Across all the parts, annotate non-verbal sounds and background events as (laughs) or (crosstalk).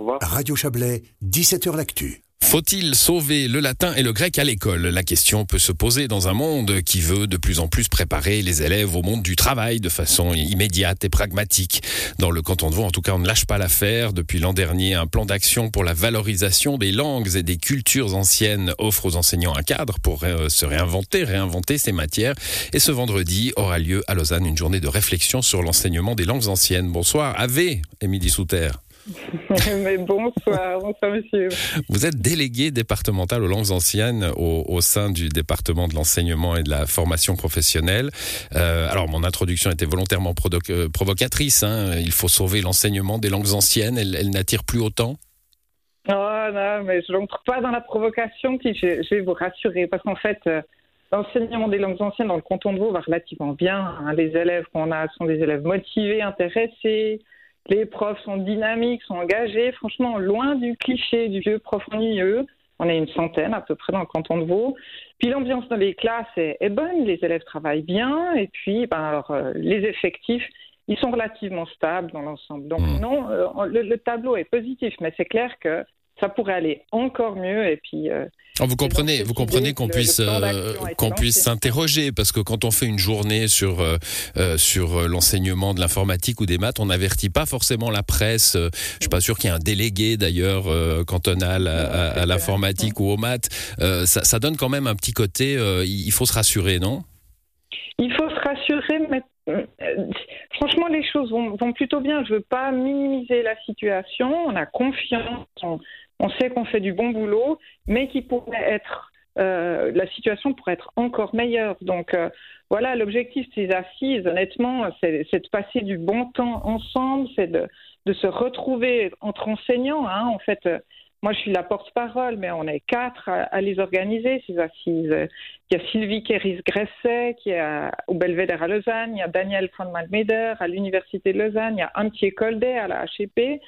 revoir. Radio Chablais, 17h L'Actu. Faut-il sauver le latin et le grec à l'école? La question peut se poser dans un monde qui veut de plus en plus préparer les élèves au monde du travail de façon immédiate et pragmatique. Dans le canton de Vaud, en tout cas, on ne lâche pas l'affaire. Depuis l'an dernier, un plan d'action pour la valorisation des langues et des cultures anciennes offre aux enseignants un cadre pour euh, se réinventer, réinventer ces matières. Et ce vendredi aura lieu à Lausanne une journée de réflexion sur l'enseignement des langues anciennes. Bonsoir, Ave, Émilie Souter. (laughs) Mais bonsoir, bonsoir monsieur. Vous êtes délégué départemental aux langues anciennes au, sein du département de l'enseignement et de la formation professionnelle. Euh, alors mon introduction était volontairement euh, provocatrice. Hein. Il faut sauver l'enseignement des langues anciennes. Elle, elle n'attire plus autant. Oh non, mais je n'entre pas dans la provocation. Puis je, vais vous rassurer parce qu'en fait. Euh, l'enseignement des langues anciennes dans le canton de Vaud va relativement bien. Hein. Les élèves qu'on a sont des élèves motivés, intéressés, les profs sont dynamiques, sont engagés. Franchement, loin du cliché du vieux prof ennuyeux. On est une centaine à peu près dans le canton de Vaud. Puis l'ambiance dans les classes est, bonne, les élèves travaillent bien. Et puis, ben alors, euh, les effectifs, ils sont relativement stables dans l'ensemble. Donc mmh. non, euh, le, tableau est positif, mais c'est clair que ça pourrait aller encore mieux. Et puis, euh, oh, vous comprenez, vous comprenez qu'on puisse euh, qu'on puisse s'interroger parce que quand on fait une journée sur euh, sur l'enseignement de l'informatique ou des maths, on n'avertit pas forcément la presse. Je suis pas sûr qu'il y ait un délégué d'ailleurs cantonal à, à, l'informatique ou aux maths. Ça, ça, donne quand même un petit côté. il faut se rassurer, non Il faut se rassurer, mais franchement, les choses vont, plutôt bien. Je veux pas minimiser la situation. On a confiance. on sait qu'on fait du bon boulot, mais qui pourrait être euh, la situation pourrait être encore meilleure. Donc euh, voilà, l'objectif de ces assises, honnêtement, c'est de passer du bon temps ensemble, c'est de, se retrouver entre enseignants. Hein. En fait, moi je suis la porte-parole, mais on est quatre à, les organiser, ces assises. Il y a Sylvie Kéris-Gresset qui est au Belvédère à Lausanne, il y a Daniel von Malmeder à l'Université de Lausanne, il y a Antje Coldet à la HEP.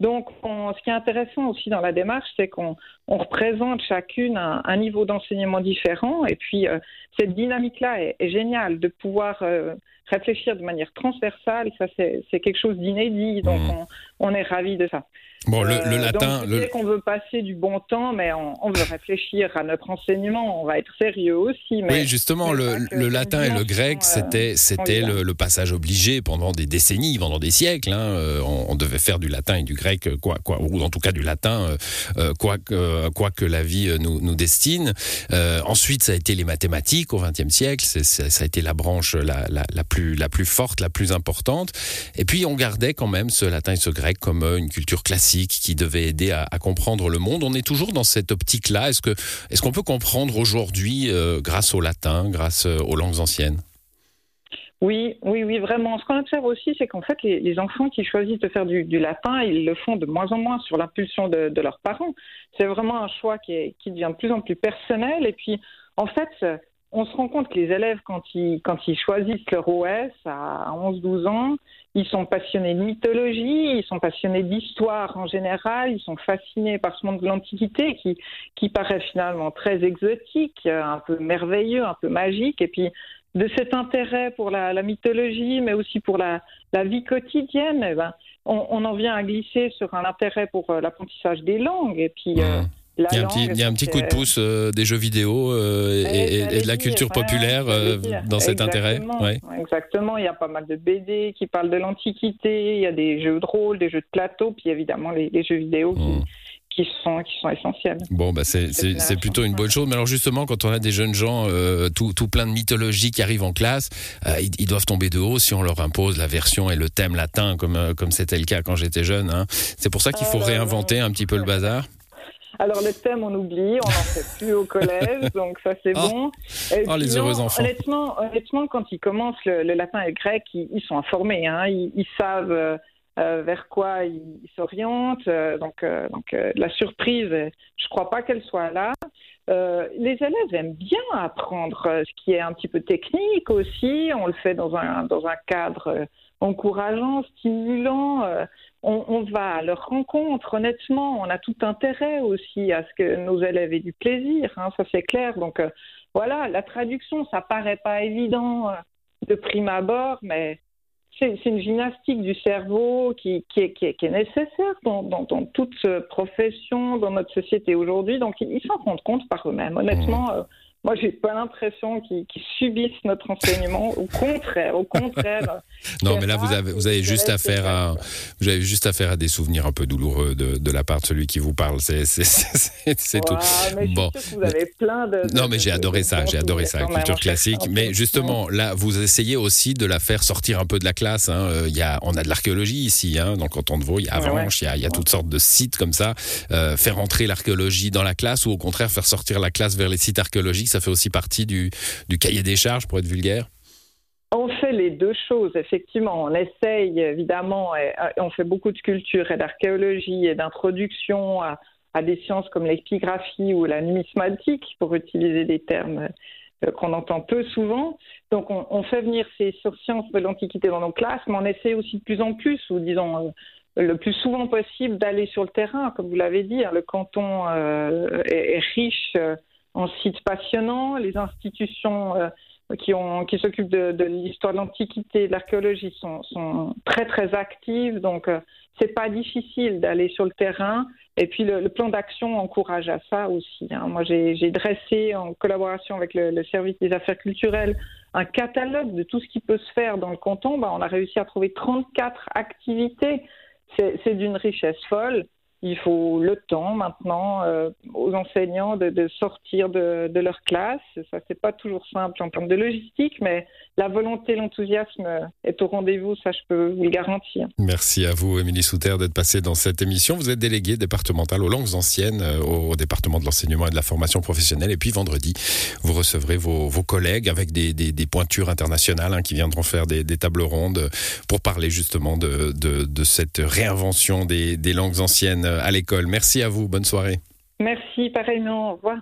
Donc, ce qui est intéressant aussi dans la démarche, c'est qu'on représente chacune un, niveau d'enseignement différent. Et puis, euh, cette dynamique-là est, géniale de pouvoir euh, réfléchir de manière transversale. Ça, c'est quelque chose d'inédit. Donc, mmh. on, est ravis de ça. Bon, le, le euh, latin. Donc, le... qu'on veut passer du bon temps, mais on, veut réfléchir à notre enseignement. On va être sérieux aussi. oui, justement, le, le latin et le grec, c'était c'était le, passage obligé pendant des décennies, pendant des siècles. Hein. On, devait faire du latin et du grec, quoi, quoi, ou en tout cas du latin, quoi, quoi que la vie nous, nous destine. ensuite, ça a été les mathématiques au XXe siècle. ça a été la branche la, la, la plus la plus forte, la plus importante. Et puis on gardait quand même ce latin et ce grec comme euh, une culture classique qui devait aider à, comprendre le monde. On est toujours dans cette optique-là. Est-ce que est-ce qu'on peut comprendre aujourd'hui euh, grâce au latin, grâce euh, aux langues anciennes? Oui, oui, oui, vraiment. Ce qu'on observe aussi, c'est qu'en fait, les, enfants qui choisissent de faire du, latin, ils le font de moins en moins sur l'impulsion de, leurs parents. C'est vraiment un choix qui, qui devient de plus en plus personnel. Et puis, en fait, on se rend compte que les élèves, quand ils, choisissent leur OS à 11-12 ans, ils sont passionnés de mythologie, ils sont passionnés d'histoire en général, ils sont fascinés par ce monde de l'Antiquité qui, qui paraît finalement très exotique, un peu merveilleux, un peu magique. Et puis, de cet intérêt pour la, mythologie, mais aussi pour la, vie quotidienne, eh ben, on, en vient à glisser sur un intérêt pour euh, l'apprentissage des langues. Euh, il y, a un petit, il y a un petit coup de pouce euh, des jeux vidéo euh, et, de la culture populaire euh, dans cet intérêt. Ouais. Exactement, il y a pas mal de BD qui parlent de l'Antiquité, il y a des jeux de rôle, des jeux de plateau, puis évidemment les, jeux vidéo qui, hmm. qui, sont, qui sont essentiels. Bon, bah c'est plutôt une bonne chose. Mais alors justement, quand on a des jeunes gens tout, tout, plein de mythologie qui arrivent en classe, ils, doivent tomber de haut si on leur impose la version et le thème latin, comme comme c'était le cas quand j'étais jeune. Hein. C'est pour ça qu'il faut réinventer un petit peu le bazar. Alors le thème, on oublie, on n'en fait plus au collège, (laughs) donc ça c'est oh. bon. oh, les heureux enfants. Honnêtement, honnêtement, quand ils commencent le, latin et le grec, ils, sont informés, hein, ils, savent euh, euh, vers quoi ils s'orientent. Euh, donc, donc la surprise, je crois pas qu'elle soit là. les élèves aiment bien apprendre ce qui est un petit peu technique aussi. On le fait dans un, dans un cadre encourageant, stimulant on, va à leur rencontre, honnêtement. On a tout intérêt aussi à ce que nos élèves aient du plaisir, hein, ça c'est clair. Donc euh, voilà, la traduction, ça paraît pas évident euh, de prime abord, mais c'est une gymnastique du cerveau qui, qui, est, qui, est, nécessaire dans, dans, dans, toute profession, dans notre société aujourd'hui. Donc, ils s'en rendent compte par eux-mêmes. Honnêtement, mmh. Moi, j'ai pas l'impression qu'ils subissent notre enseignement. Au contraire, au contraire. (laughs) non, mais là, vous avez, vous avez juste affaire à, vous avez juste affaire à des souvenirs un peu douloureux de, de la part de celui qui vous parle. C'est, tout. bon. Vous avez plein de. non, mais j'ai adoré ça. J'ai adoré ça, culture classique. Mais justement, là, vous essayez aussi de la faire sortir un peu de la classe. Hein. Il y a, on a de l'archéologie ici, hein, dans le canton de Vaud. Il y a Avranches, il, y a, il y a toutes sortes de sites comme ça. Euh, faire entrer l'archéologie dans la classe ou au contraire faire sortir la classe vers les sites archéologiques ça fait aussi partie du, cahier des charges, pour être vulgaire on fait les deux choses, effectivement. On essaye, évidemment, et on fait beaucoup de culture et d'archéologie et d'introduction à, des sciences comme l'épigraphie ou la numismatique, pour utiliser des termes euh, qu'on entend peu souvent. Donc, on, fait venir ces sciences de l'Antiquité dans nos classes, mais on essaie aussi de plus en plus, ou disons euh, le plus souvent possible, d'aller sur le terrain. Comme vous l'avez dit, hein, le canton euh, est, riche en sites passionnants. Les institutions euh, qui, s'occupent de, l'histoire de l'Antiquité, de l'archéologie sont, très très actives. Donc, euh, c'est pas difficile d'aller sur le terrain. Et puis, le, plan d'action encourage à ça aussi. Hein. Moi, j'ai dressé en collaboration avec le, service des affaires culturelles un catalogue de tout ce qui peut se faire dans le canton. Ben, on a réussi à trouver 34 activités. C'est d'une richesse folle il faut le temps maintenant euh, aux enseignants de, sortir de, leur classe. Ça, c'est pas toujours simple en termes de logistique, mais la volonté, l'enthousiasme est au rendez-vous, ça je peux vous le garantir. Merci à vous, Émilie Souter, d'être passée dans cette émission. Vous êtes déléguée départementale aux langues anciennes euh, au, département de l'enseignement et de la formation professionnelle. Et puis vendredi, vous recevrez vos, collègues avec des, pointures internationales hein, qui viendront faire des, tables rondes pour parler justement de, cette réinvention des langues anciennes à l'école. Merci à vous. Bonne soirée. Merci, pareillement. Au revoir.